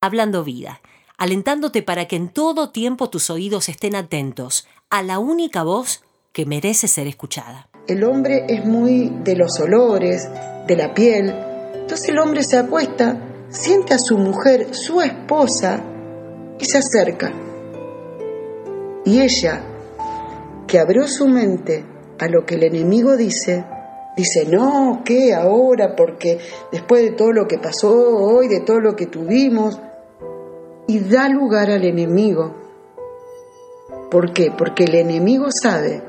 Hablando Vida, alentándote para que en todo tiempo tus oídos estén atentos a la única voz que merece ser escuchada. El hombre es muy de los olores, de la piel. Entonces el hombre se acuesta, siente a su mujer, su esposa, y se acerca. Y ella, que abrió su mente a lo que el enemigo dice, dice, no, ¿qué ahora? Porque después de todo lo que pasó hoy, de todo lo que tuvimos, y da lugar al enemigo. ¿Por qué? Porque el enemigo sabe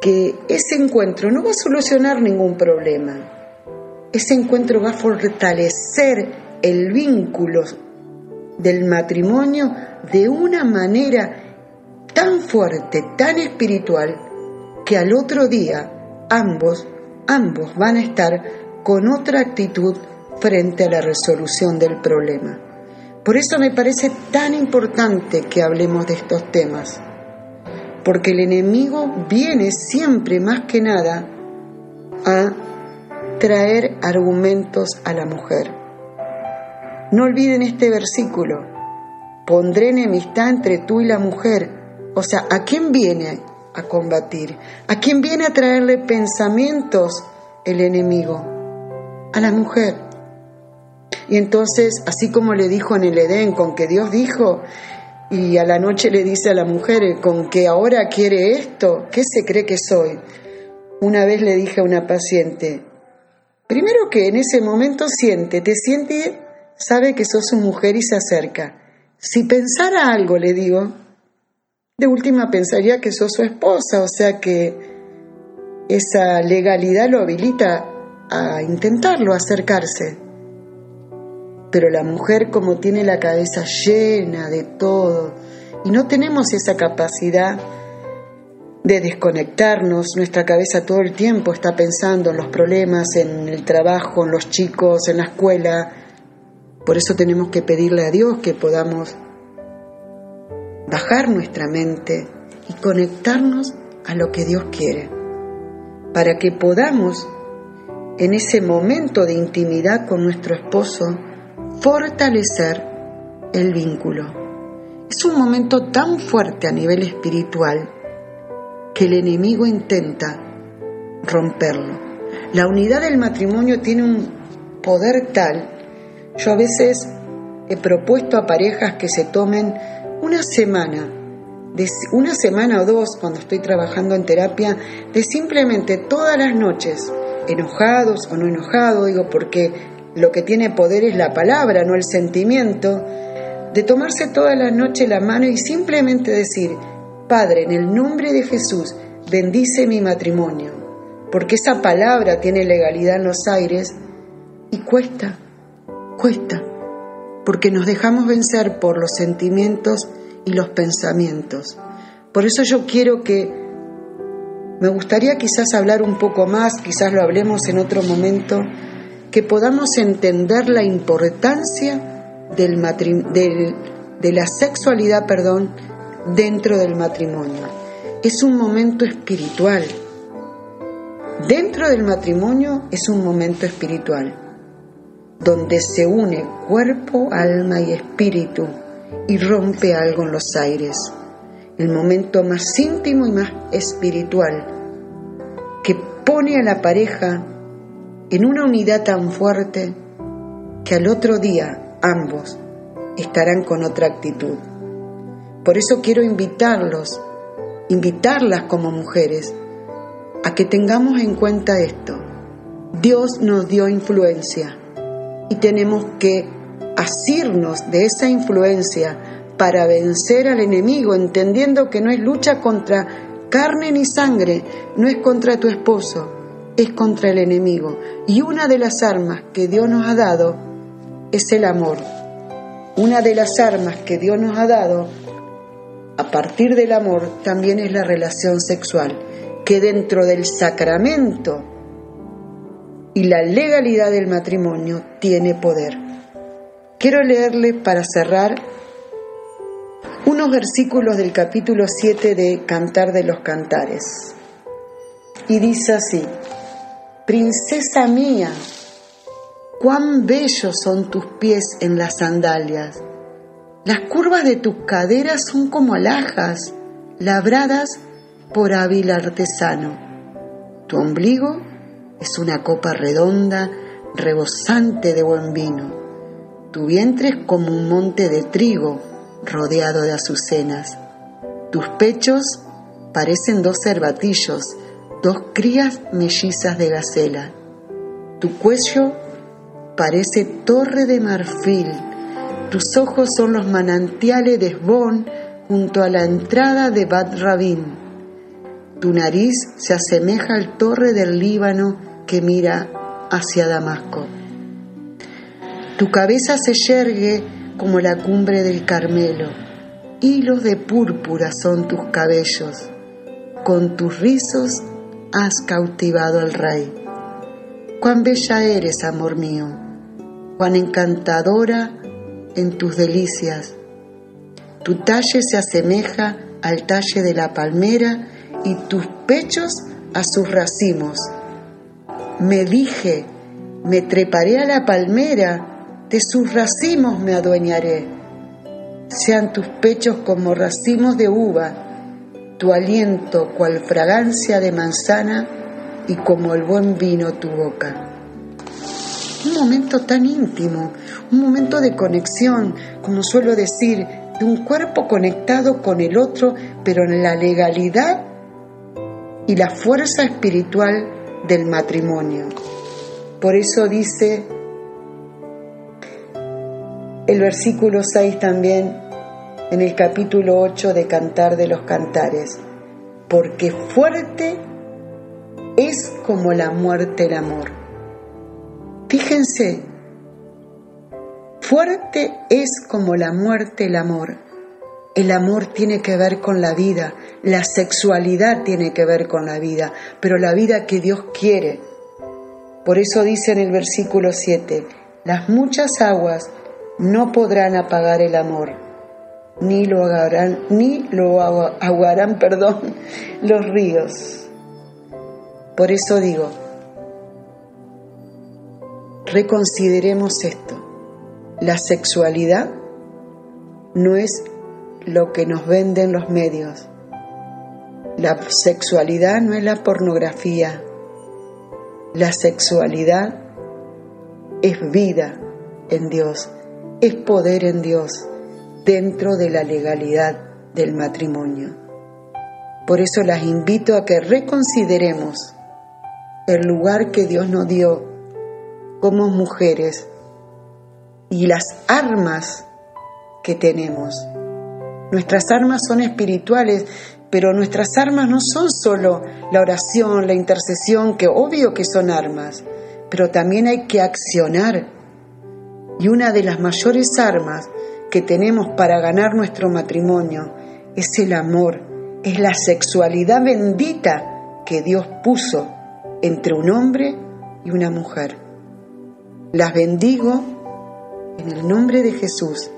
que ese encuentro no va a solucionar ningún problema. Ese encuentro va a fortalecer el vínculo del matrimonio de una manera tan fuerte, tan espiritual, que al otro día ambos, ambos van a estar con otra actitud frente a la resolución del problema. Por eso me parece tan importante que hablemos de estos temas, porque el enemigo viene siempre más que nada a traer argumentos a la mujer. No olviden este versículo, pondré enemistad entre tú y la mujer. O sea, ¿a quién viene a combatir? ¿A quién viene a traerle pensamientos el enemigo? A la mujer. Y entonces, así como le dijo en el Edén, con que Dios dijo, y a la noche le dice a la mujer, con que ahora quiere esto, ¿qué se cree que soy? Una vez le dije a una paciente, primero que en ese momento siente, te siente, sabe que sos su mujer y se acerca. Si pensara algo, le digo, de última pensaría que sos su esposa, o sea que esa legalidad lo habilita a intentarlo, a acercarse. Pero la mujer como tiene la cabeza llena de todo y no tenemos esa capacidad de desconectarnos, nuestra cabeza todo el tiempo está pensando en los problemas, en el trabajo, en los chicos, en la escuela. Por eso tenemos que pedirle a Dios que podamos bajar nuestra mente y conectarnos a lo que Dios quiere, para que podamos en ese momento de intimidad con nuestro esposo fortalecer el vínculo. Es un momento tan fuerte a nivel espiritual que el enemigo intenta romperlo. La unidad del matrimonio tiene un poder tal, yo a veces he propuesto a parejas que se tomen una semana, una semana o dos cuando estoy trabajando en terapia, de simplemente todas las noches, enojados o no enojados, digo, porque lo que tiene poder es la palabra, no el sentimiento, de tomarse toda la noche la mano y simplemente decir, Padre, en el nombre de Jesús, bendice mi matrimonio, porque esa palabra tiene legalidad en los aires y cuesta, cuesta, porque nos dejamos vencer por los sentimientos y los pensamientos. Por eso yo quiero que, me gustaría quizás hablar un poco más, quizás lo hablemos en otro momento, que podamos entender la importancia del de la sexualidad perdón, dentro del matrimonio. Es un momento espiritual. Dentro del matrimonio es un momento espiritual, donde se une cuerpo, alma y espíritu y rompe algo en los aires. El momento más íntimo y más espiritual que pone a la pareja en una unidad tan fuerte que al otro día ambos estarán con otra actitud. Por eso quiero invitarlos, invitarlas como mujeres, a que tengamos en cuenta esto. Dios nos dio influencia y tenemos que asirnos de esa influencia para vencer al enemigo, entendiendo que no es lucha contra carne ni sangre, no es contra tu esposo, es contra el enemigo. Y una de las armas que Dios nos ha dado es el amor. Una de las armas que Dios nos ha dado a partir del amor también es la relación sexual, que dentro del sacramento y la legalidad del matrimonio tiene poder. Quiero leerle para cerrar unos versículos del capítulo 7 de Cantar de los Cantares. Y dice así, Princesa mía, Cuán bellos son tus pies en las sandalias. Las curvas de tus caderas son como alhajas labradas por hábil artesano. Tu ombligo es una copa redonda, rebosante de buen vino. Tu vientre es como un monte de trigo rodeado de azucenas. Tus pechos parecen dos cervatillos, dos crías mellizas de gacela. Tu cuello parece torre de marfil. Tus ojos son los manantiales de Esbón junto a la entrada de Bad Rabin. Tu nariz se asemeja al torre del Líbano que mira hacia Damasco. Tu cabeza se yergue como la cumbre del Carmelo. Hilos de púrpura son tus cabellos. Con tus rizos has cautivado al rey. Cuán bella eres, amor mío, cuán encantadora en tus delicias. Tu talle se asemeja al talle de la palmera y tus pechos a sus racimos. Me dije, me treparé a la palmera, de sus racimos me adueñaré. Sean tus pechos como racimos de uva, tu aliento cual fragancia de manzana y como el buen vino tu boca. Un momento tan íntimo, un momento de conexión, como suelo decir, de un cuerpo conectado con el otro, pero en la legalidad y la fuerza espiritual del matrimonio. Por eso dice el versículo 6 también en el capítulo 8 de Cantar de los Cantares, porque fuerte es como la muerte el amor. Fíjense, fuerte es como la muerte el amor. El amor tiene que ver con la vida, la sexualidad tiene que ver con la vida, pero la vida que Dios quiere. Por eso dice en el versículo 7, las muchas aguas no podrán apagar el amor, ni lo ahogarán, ni lo ahogarán, perdón, los ríos. Por eso digo, reconsideremos esto. La sexualidad no es lo que nos venden los medios. La sexualidad no es la pornografía. La sexualidad es vida en Dios, es poder en Dios dentro de la legalidad del matrimonio. Por eso las invito a que reconsideremos el lugar que Dios nos dio como mujeres y las armas que tenemos. Nuestras armas son espirituales, pero nuestras armas no son solo la oración, la intercesión, que obvio que son armas, pero también hay que accionar. Y una de las mayores armas que tenemos para ganar nuestro matrimonio es el amor, es la sexualidad bendita que Dios puso entre un hombre y una mujer. Las bendigo en el nombre de Jesús